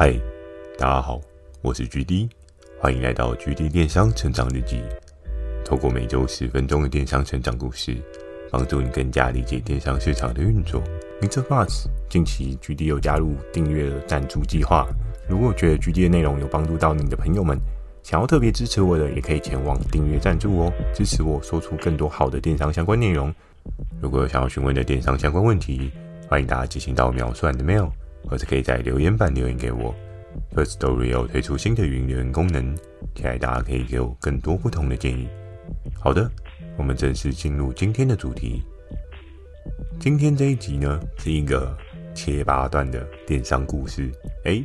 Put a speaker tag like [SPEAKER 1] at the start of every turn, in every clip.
[SPEAKER 1] 嗨，大家好，我是 GD，欢迎来到 GD 电商成长日记。透过每周十分钟的电商成长故事，帮助你更加理解电商市场的运作。Mr. Buzz，近期 GD 有加入订阅的赞助计划，如果觉得 GD 的内容有帮助到你的朋友们，想要特别支持我的，也可以前往订阅赞助哦，支持我说出更多好的电商相关内容。如果有想要询问的电商相关问题，欢迎大家寄信到秒算的 mail，或者可以在留言板留言给我。Firstory 有推出新的语音留言功能，期待大家可以给我更多不同的建议。好的，我们正式进入今天的主题。今天这一集呢，是一个切八段的电商故事。诶，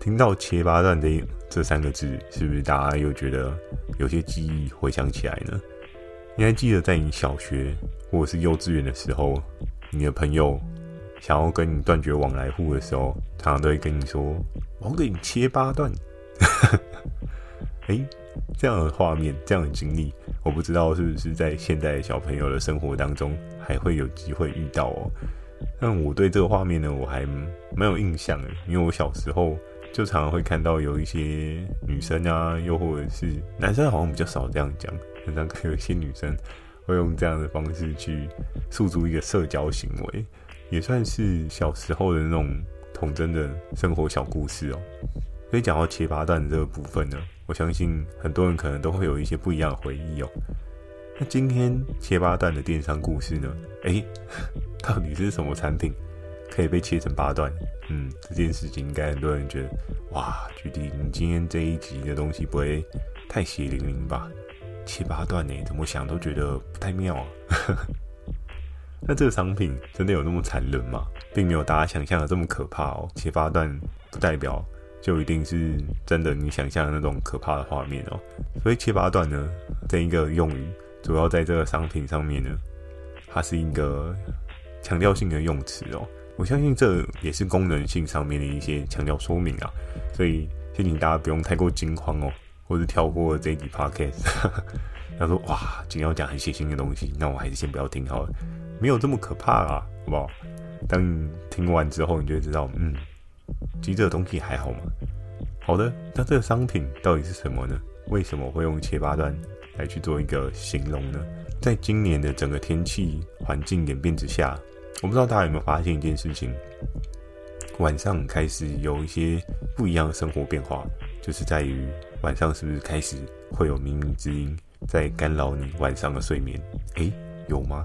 [SPEAKER 1] 听到切八段这这三个字，是不是大家又觉得有些记忆回想起来呢？你还记得在你小学或者是幼稚园的时候，你的朋友想要跟你断绝往来户的时候，常常都会跟你说：“我给你切八段。”诶，这样的画面，这样的经历，我不知道是不是在现在小朋友的生活当中还会有机会遇到哦。但我对这个画面呢，我还蛮有印象的，因为我小时候。就常常会看到有一些女生啊，又或者是男生，好像比较少这样讲。常常有一些女生会用这样的方式去诉诸一个社交行为，也算是小时候的那种童真的生活小故事哦。所以讲到切八段的这个部分呢，我相信很多人可能都会有一些不一样的回忆哦。那今天切八段的电商故事呢？诶，到底是什么产品？可以被切成八段，嗯，这件事情应该很多人觉得，哇，GD，你今天这一集的东西不会太血淋淋吧？切八段呢，怎么想都觉得不太妙啊。那这个商品真的有那么残忍吗？并没有大家想象的这么可怕哦。切八段不代表就一定是真的你想象的那种可怕的画面哦。所以切八段呢，这一个用语主要在这个商品上面呢，它是一个强调性的用词哦。我相信这也是功能性上面的一些强调说明啊，所以提醒大家不用太过惊慌哦，或者跳过这一集 podcast。他说：“哇，今天要讲很血腥的东西，那我还是先不要听好了，没有这么可怕啊，好不好？”当你听完之后，你就知道，嗯，其实这个东西还好嘛。好的，那这个商品到底是什么呢？为什么会用切八段来去做一个形容呢？在今年的整个天气环境演变之下。我不知道大家有没有发现一件事情，晚上开始有一些不一样的生活变化，就是在于晚上是不是开始会有冥冥之音在干扰你晚上的睡眠？诶，有吗？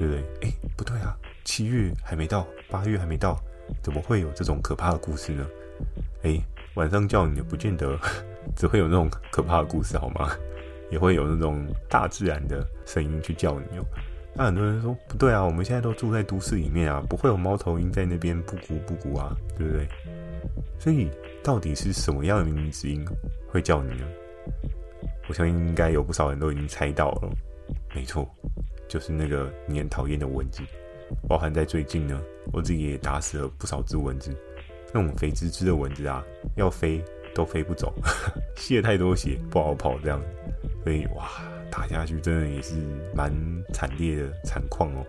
[SPEAKER 1] 对不对？诶，不对啊，七月还没到，八月还没到，怎么会有这种可怕的故事呢？诶，晚上叫你也不见得 只会有那种可怕的故事好吗？也会有那种大自然的声音去叫你哦。那很多人说不对啊，我们现在都住在都市里面啊，不会有猫头鹰在那边布谷布谷啊，对不对？所以到底是什么样的靡靡之音会叫你呢？我相信应该有不少人都已经猜到了，没错，就是那个你很讨厌的蚊子。包含在最近呢，我自己也打死了不少只蚊子，那种肥滋滋的蚊子啊，要飞都飞不走，吸了太多血不好跑这样，所以哇。打下去真的也是蛮惨烈的惨况哦，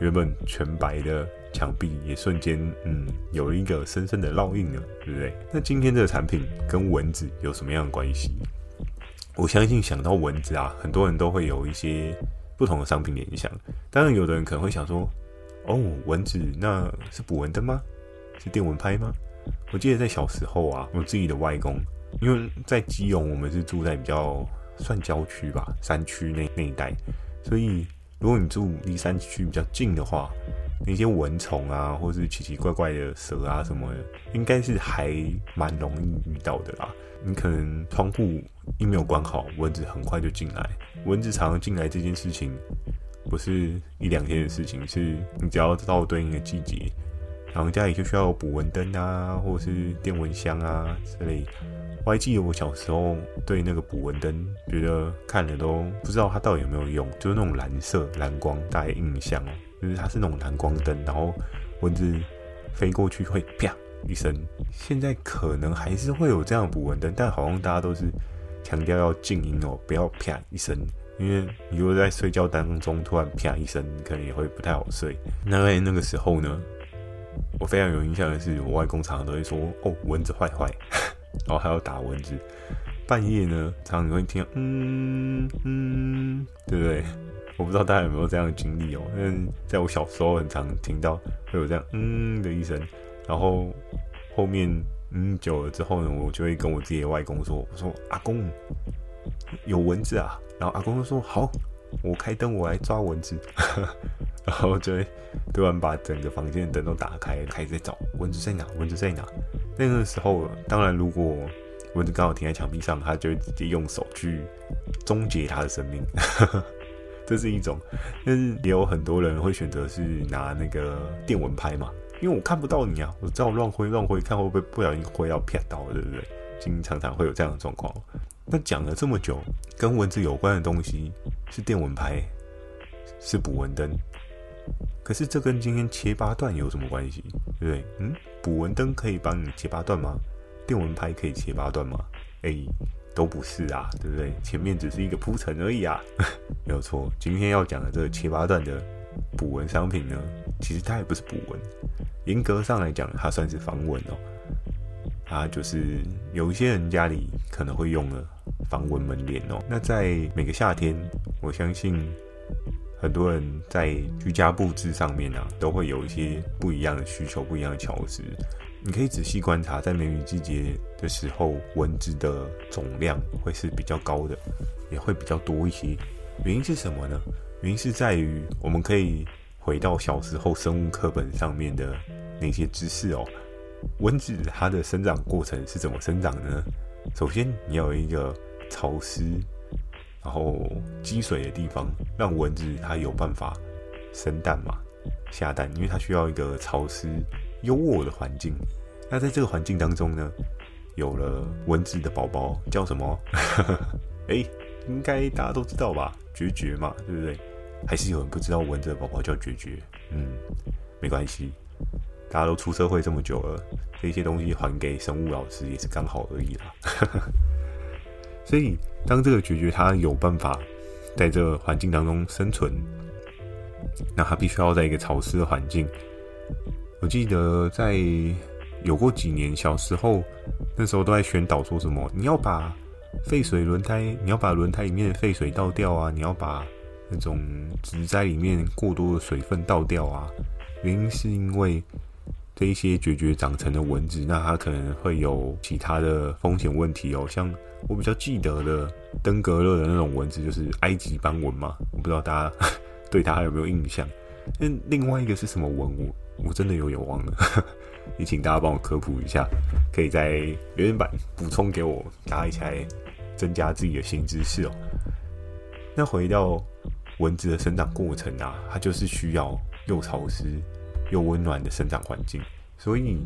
[SPEAKER 1] 原本全白的墙壁也瞬间嗯有了一个深深的烙印了，对不对？那今天这个产品跟蚊子有什么样的关系？我相信想到蚊子啊，很多人都会有一些不同的商品联想。当然，有的人可能会想说，哦，蚊子那是捕蚊灯吗？是电蚊拍吗？我记得在小时候啊，我自己的外公，因为在基隆，我们是住在比较。算郊区吧，山区那那一带，所以如果你住离山区比较近的话，那些蚊虫啊，或是奇奇怪怪的蛇啊什么的，应该是还蛮容易遇到的啦。你可能窗户一没有关好，蚊子很快就进来。蚊子常常进来这件事情，不是一两天的事情，是你只要到对应的季节，然后家里就需要捕蚊灯啊，或是电蚊香啊之类。我还记得我小时候对那个捕蚊灯，觉得看了都不知道它到底有没有用，就是那种蓝色蓝光，大概印象，就是它是那种蓝光灯，然后蚊子飞过去会啪一声。现在可能还是会有这样的捕蚊灯，但好像大家都是强调要静音哦，不要啪一声，因为你如果在睡觉当中突然啪一声，可能也会不太好睡。那在那个时候呢，我非常有印象的是，我外公常常都会说：“哦，蚊子坏坏。”然后还要打蚊子。半夜呢，常常你会听到嗯嗯，对不对？我不知道大家有没有这样的经历哦。嗯，在我小时候很常听到会有这样嗯的一声，然后后面嗯久了之后呢，我就会跟我自己的外公说：“我说阿公有蚊子啊。”然后阿公就说：“好，我开灯，我来抓蚊子。”然后就会突然把整个房间的灯都打开，开始在找蚊子在哪，蚊子在哪。那个时候，当然如果蚊子刚好停在墙壁上，他就会直接用手去终结他的生命，这是一种。但是也有很多人会选择是拿那个电蚊拍嘛，因为我看不到你啊，我知道乱挥乱挥，看会不会不小心挥到啪到，对不对？经常常会有这样的状况。那讲了这么久，跟蚊子有关的东西是电蚊拍，是捕蚊灯。可是这跟今天切八段有什么关系？对不对？嗯，捕蚊灯可以帮你切八段吗？电蚊拍可以切八段吗？哎，都不是啊，对不对？前面只是一个铺陈而已啊，没有错。今天要讲的这七八段的捕蚊商品呢，其实它也不是捕蚊，严格上来讲，它算是防蚊哦。它就是有一些人家里可能会用的防蚊门帘哦。那在每个夏天，我相信。很多人在居家布置上面啊，都会有一些不一样的需求，不一样的巧思。你可以仔细观察，在梅雨季节的时候，蚊子的总量会是比较高的，也会比较多一些。原因是什么呢？原因是在于我们可以回到小时候生物课本上面的那些知识哦。蚊子它的生长过程是怎么生长的呢？首先，你要有一个潮湿。然后积水的地方，让蚊子它有办法生蛋嘛，下蛋，因为它需要一个潮湿、优渥的环境。那在这个环境当中呢，有了蚊子的宝宝叫什么？哎，应该大家都知道吧？绝绝嘛，对不对？还是有人不知道蚊子的宝宝叫绝绝？嗯，没关系，大家都出社会这么久了，这些东西还给生物老师也是刚好而已啦。所以，当这个绝绝它有办法在这个环境当中生存，那它必须要在一个潮湿的环境。我记得在有过几年小时候，那时候都在宣导说什么：你要把废水轮胎，你要把轮胎里面的废水倒掉啊！你要把那种植栽里面过多的水分倒掉啊！原因是因为。这一些孑孓长成的蚊子，那它可能会有其他的风险问题哦。像我比较记得的登革热的那种蚊子，就是埃及斑蚊嘛。我不知道大家 对它还有没有印象？那另外一个是什么文物我真的有点忘了。也请大家帮我科普一下，可以在留言板补充给我，大家一起来增加自己的新知识哦。那回到蚊子的生长过程啊，它就是需要又潮湿。又温暖的生长环境，所以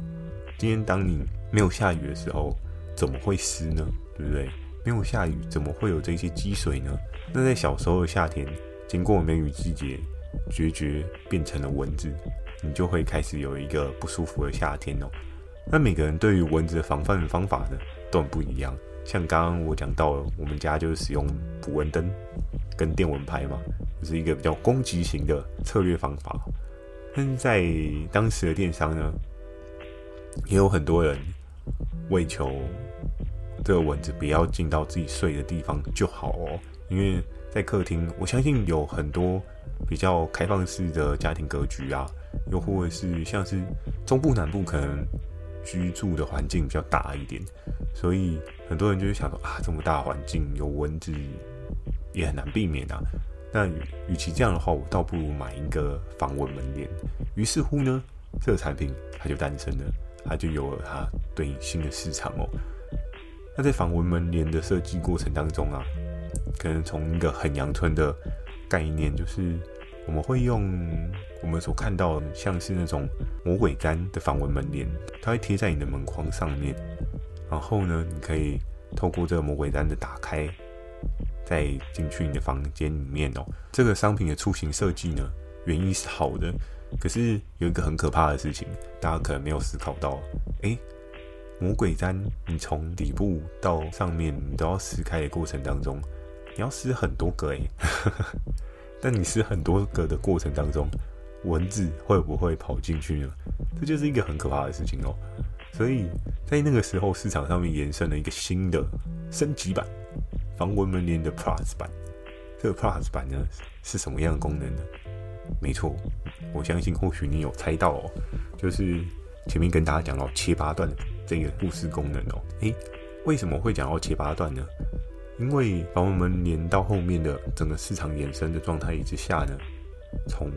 [SPEAKER 1] 今天当你没有下雨的时候，怎么会湿呢？对不对？没有下雨，怎么会有这些积水呢？那在小时候的夏天，经过梅雨季节，决绝变成了蚊子，你就会开始有一个不舒服的夏天哦。那每个人对于蚊子的防范方法呢，都很不一样。像刚刚我讲到，我们家就是使用捕蚊灯跟电蚊拍嘛，就是一个比较攻击型的策略方法。但是在当时的电商呢，也有很多人为求这个蚊子不要进到自己睡的地方就好哦。因为在客厅，我相信有很多比较开放式的家庭格局啊，又或者是像是中部南部可能居住的环境比较大一点，所以很多人就会想说啊，这么大环境有蚊子也很难避免啊。那与其这样的话，我倒不如买一个防蚊门帘。于是乎呢，这个产品它就诞生了，它就有了它对应新的市场哦。那在防蚊门帘的设计过程当中啊，可能从一个很阳春的概念，就是我们会用我们所看到像是那种魔鬼毡的防蚊门帘，它会贴在你的门框上面，然后呢，你可以透过这个魔鬼毡的打开。再进去你的房间里面哦，这个商品的出行设计呢，原意是好的，可是有一个很可怕的事情，大家可能没有思考到，诶，魔鬼毡，你从底部到上面，你都要撕开的过程当中，你要撕很多个诶，但你撕很多个的过程当中，蚊子会不会跑进去呢？这就是一个很可怕的事情哦。所以在那个时候，市场上面延伸了一个新的升级版防蚊门帘的 Plus 版。这个 Plus 版呢是什么样的功能呢？没错，我相信或许你有猜到哦，就是前面跟大家讲到切八段这个故事功能哦。诶，为什么会讲到切八段呢？因为防蚊门连到后面的整个市场衍生的状态之下呢，从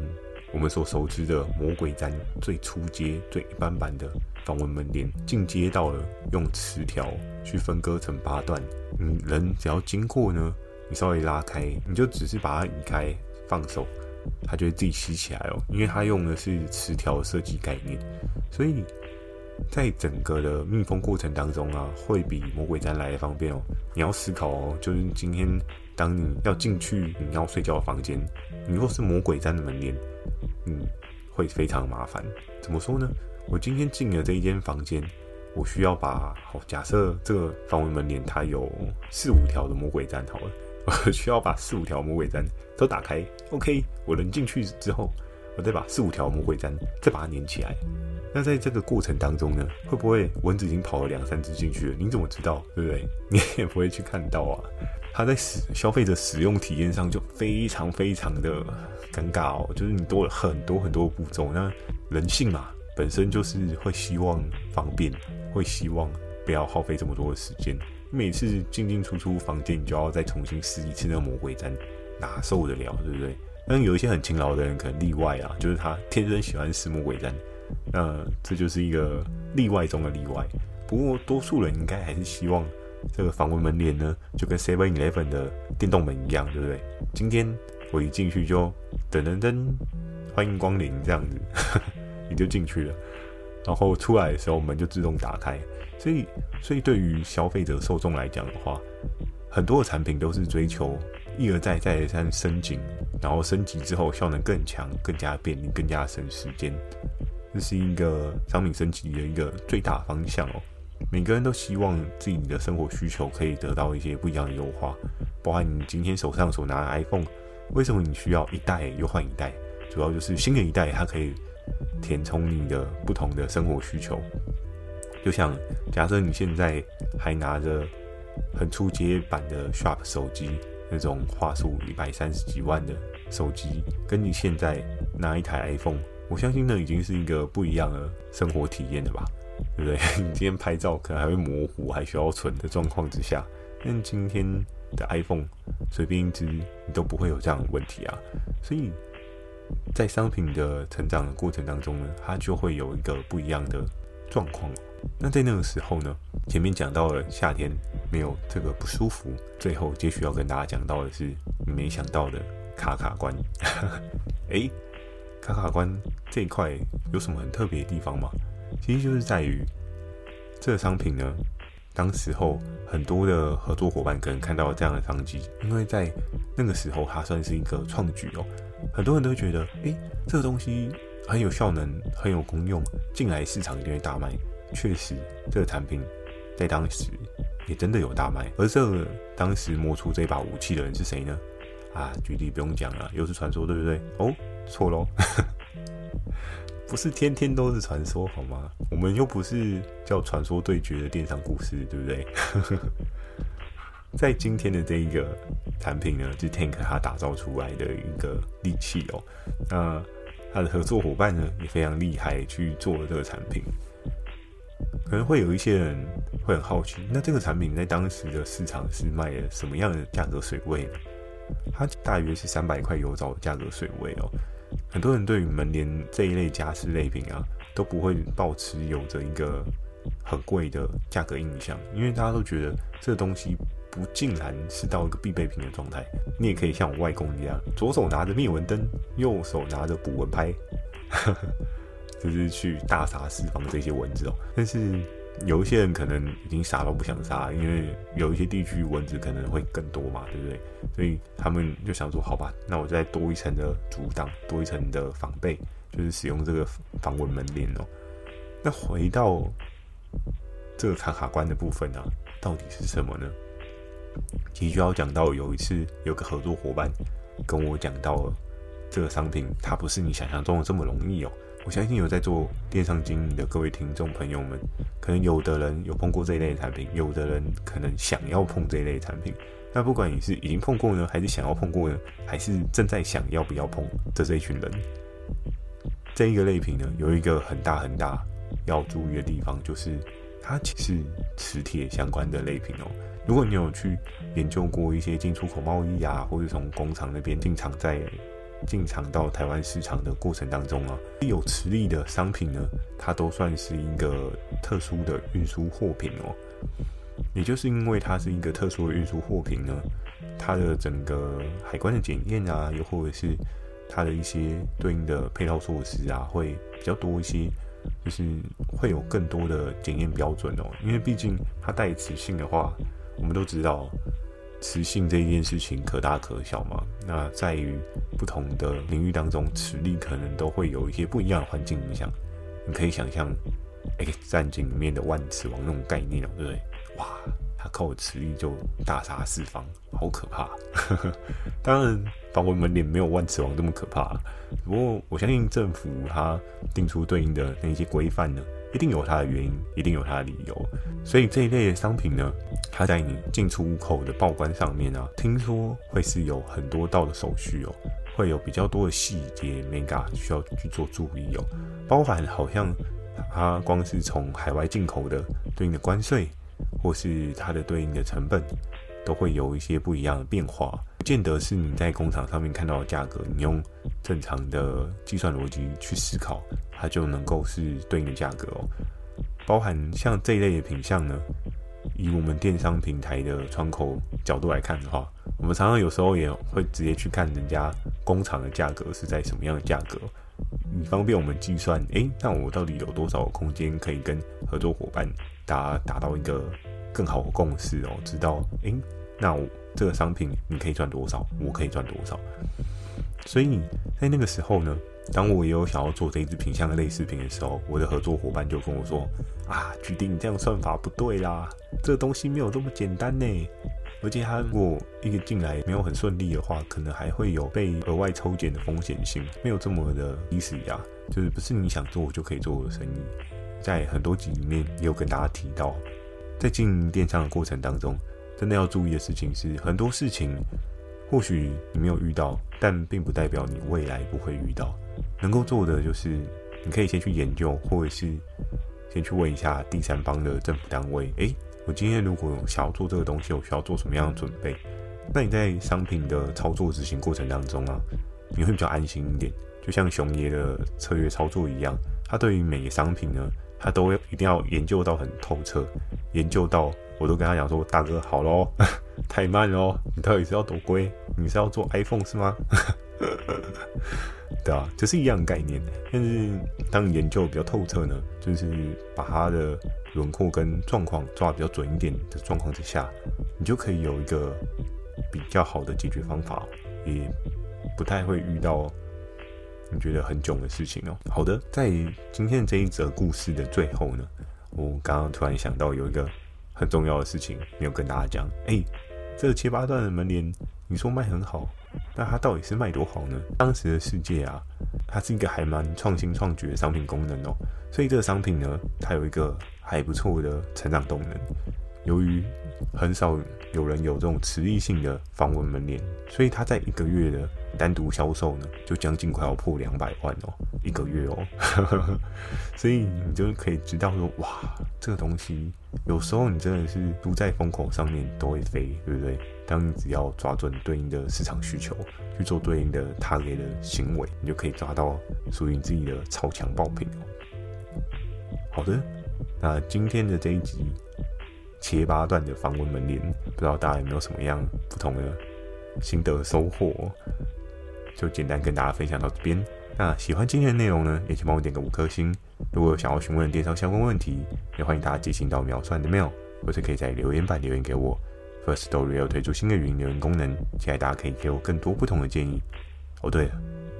[SPEAKER 1] 我们所熟知的魔鬼毡最初阶、最一般版的防蚊门帘，进阶到了用磁条去分割成八段。嗯，人只要经过呢，你稍微拉开，你就只是把它移开，放手，它就会自己吸起来哦。因为它用的是磁条设计概念，所以在整个的密封过程当中啊，会比魔鬼毡来的方便哦。你要思考哦，就是今天当你要进去你要睡觉的房间，你若是魔鬼毡的门帘。嗯，会非常麻烦。怎么说呢？我今天进了这一间房间，我需要把好，假设这个防蚊门帘它有四五条的魔鬼毡，好了，我需要把四五条魔鬼毡都打开。OK，我人进去之后，我再把四五条魔鬼毡再把它粘起来。那在这个过程当中呢，会不会蚊子已经跑了两三只进去了？你怎么知道？对不对？你也不会去看到啊。它在使消费者使用体验上就非常非常的尴尬哦，就是你多了很多很多步骤。那人性嘛，本身就是会希望方便，会希望不要耗费这么多的时间。每次进进出出房间，你就要再重新试一次那个魔鬼毡，哪受得了，对不对？但有一些很勤劳的人可能例外啊，就是他天生喜欢试魔鬼毡，那这就是一个例外中的例外。不过多数人应该还是希望。这个防蚊门帘呢，就跟 Seven Eleven 的电动门一样，对不对？今天我一进去就噔噔噔，欢迎光临这样子，你就进去了。然后出来的时候门就自动打开。所以，所以对于消费者受众来讲的话，很多的产品都是追求一而再再而三升级，然后升级之后效能更强、更加便利、更加省时间。这是一个商品升级的一个最大方向哦。每个人都希望自己的生活需求可以得到一些不一样的优化，包含你今天手上所拿的 iPhone，为什么你需要一代又换一代？主要就是新的一代它可以填充你的不同的生活需求。就像假设你现在还拿着很初阶版的 Sharp 手机，那种画素一百三十几万的手机，跟你现在拿一台 iPhone，我相信那已经是一个不一样的生活体验了吧。对不对？你今天拍照可能还会模糊，还需要存的状况之下，那今天的 iPhone 随便一支，你都不会有这样的问题啊。所以在商品的成长的过程当中呢，它就会有一个不一样的状况。那在那个时候呢，前面讲到了夏天没有这个不舒服，最后接续要跟大家讲到的是你没想到的卡卡关。诶，卡卡关这一块有什么很特别的地方吗？其实就是在于这个商品呢，当时候很多的合作伙伴可能看到了这样的商机，因为在那个时候它算是一个创举哦。很多人都觉得，诶，这个东西很有效能，很有功用，进来市场一定会大卖。确实，这个产品在当时也真的有大卖。而这个当时摸出这把武器的人是谁呢？啊，具体不用讲了，又是传说，对不对？哦，错喽。不是天天都是传说好吗？我们又不是叫传说对决的电商故事，对不对？在今天的这一个产品呢，是 Tank 他打造出来的一个利器哦。那他的合作伙伴呢也非常厉害，去做了这个产品。可能会有一些人会很好奇，那这个产品在当时的市场是卖了什么样的价格水位呢？它大约是三百块油找的价格水位哦。很多人对于门帘这一类家饰类品啊，都不会抱持有着一个很贵的价格印象，因为大家都觉得这东西不尽然是到一个必备品的状态。你也可以像我外公一样，左手拿着灭蚊灯，右手拿着捕蚊拍，就是去大杀四方这些蚊子哦。但是有一些人可能已经杀都不想杀，因为有一些地区蚊子可能会更多嘛，对不对？所以他们就想说，好吧，那我再多一层的阻挡，多一层的防备，就是使用这个防蚊门帘哦。那回到这个卡卡关的部分啊，到底是什么呢？其实就要讲到有一次有个合作伙伴跟我讲到了这个商品它不是你想象中的这么容易哦。我相信有在做电商经营的各位听众朋友们，可能有的人有碰过这一类产品，有的人可能想要碰这一类产品。那不管你是已经碰过呢，还是想要碰过呢，还是正在想要不要碰的这一群人，这一个类品呢，有一个很大很大要注意的地方，就是它其实磁铁相关的类品哦。如果你有去研究过一些进出口贸易啊，或者从工厂那边进场在进场到台湾市场的过程当中啊，有磁力的商品呢，它都算是一个特殊的运输货品哦。也就是因为它是一个特殊的运输货品呢，它的整个海关的检验啊，又或者是它的一些对应的配套措施啊，会比较多一些，就是会有更多的检验标准哦。因为毕竟它带磁性的话，我们都知道磁性这一件事情可大可小嘛。那在于不同的领域当中，磁力可能都会有一些不一样的环境影响。你可以想象《X 战警》里面的万磁王那种概念哦，对不对？哇，他靠磁力就大杀四方，好可怕！当然，防蚊门帘没有万磁王这么可怕。不过，我相信政府他定出对应的那些规范呢，一定有它的原因，一定有它的理由。所以这一类的商品呢，它在你进出口的报关上面啊，听说会是有很多道的手续哦，会有比较多的细节，mega 需要去做注意哦，包含好像它光是从海外进口的对应的关税。或是它的对应的成本，都会有一些不一样的变化，不见得是你在工厂上面看到的价格，你用正常的计算逻辑去思考，它就能够是对应的价格哦。包含像这一类的品项呢，以我们电商平台的窗口角度来看的话，我们常常有时候也会直接去看人家工厂的价格是在什么样的价格，以方便我们计算，诶，那我到底有多少空间可以跟合作伙伴达达到一个更好的共识哦，知道，诶，那我这个商品你可以赚多少，我可以赚多少。所以在那个时候呢，当我也有想要做这一支品相的类似品的时候，我的合作伙伴就跟我说：“啊，决定你这样算法不对啦，这个东西没有这么简单呢。而且他如果一个进来没有很顺利的话，可能还会有被额外抽检的风险性，没有这么的 easy 呀，就是不是你想做就可以做的生意。在很多集里面也有跟大家提到。”在经营电商的过程当中，真的要注意的事情是，很多事情或许你没有遇到，但并不代表你未来不会遇到。能够做的就是，你可以先去研究，或者是先去问一下第三方的政府单位。诶，我今天如果想要做这个东西，我需要做什么样的准备？那你在商品的操作执行过程当中啊，你会比较安心一点。就像熊爷的策略操作一样，他对于每个商品呢，他都要一定要研究到很透彻，研究到我都跟他讲说，大哥好喽，太慢喽，你到底是要多贵？你是要做 iPhone 是吗？对啊，就是一样概念。但是当研究比较透彻呢，就是把它的轮廓跟状况抓得比较准一点的状况之下，你就可以有一个比较好的解决方法，也不太会遇到。你觉得很囧的事情哦。好的，在今天这一则故事的最后呢，我刚刚突然想到有一个很重要的事情没有跟大家讲。哎，这个七八段的门帘，你说卖很好，那它到底是卖多好呢？当时的世界啊，它是一个还蛮创新创举的商品功能哦，所以这个商品呢，它有一个还不错的成长动能。由于很少有人有这种磁力性的防蚊门帘，所以它在一个月的单独销售呢，就将近快要破两百万哦，一个月哦，所以你就可以知道说，哇，这个东西有时候你真的是都在风口上面都会飞，对不对？当你只要抓准对应的市场需求，去做对应的他人的行为，你就可以抓到属于你自己的超强爆品哦。好的，那今天的这一集。切八段的防蚊门帘，不知道大家有没有什么样不同的心得收获？就简单跟大家分享到这边。那喜欢今天的内容呢，也请帮我点个五颗星。如果有想要询问电商相关问题，也欢迎大家寄信到秒算的 mail，或者可以在留言板留言给我。Firstory 要推出新的语音留言功能，期待大家可以给我更多不同的建议。哦，对了，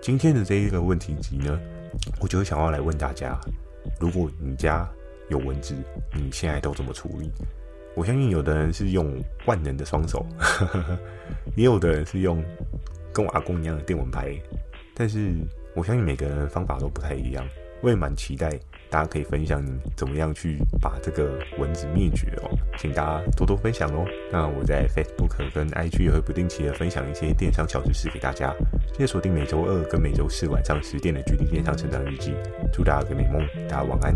[SPEAKER 1] 今天的这一个问题集呢，我就想要来问大家：如果你家有蚊子，你现在都怎么处理？我相信有的人是用万能的双手，也有的人是用跟我阿公一样的电蚊拍，但是我相信每个人的方法都不太一样。我也蛮期待大家可以分享你怎么样去把这个蚊子灭绝哦，请大家多多分享哦。那我在 Facebook 跟 IG 也会不定期的分享一些电商小知识给大家。记得锁定每周二跟每周四晚上十点的《距离电商成长日记》。祝大家个美梦，大家晚安。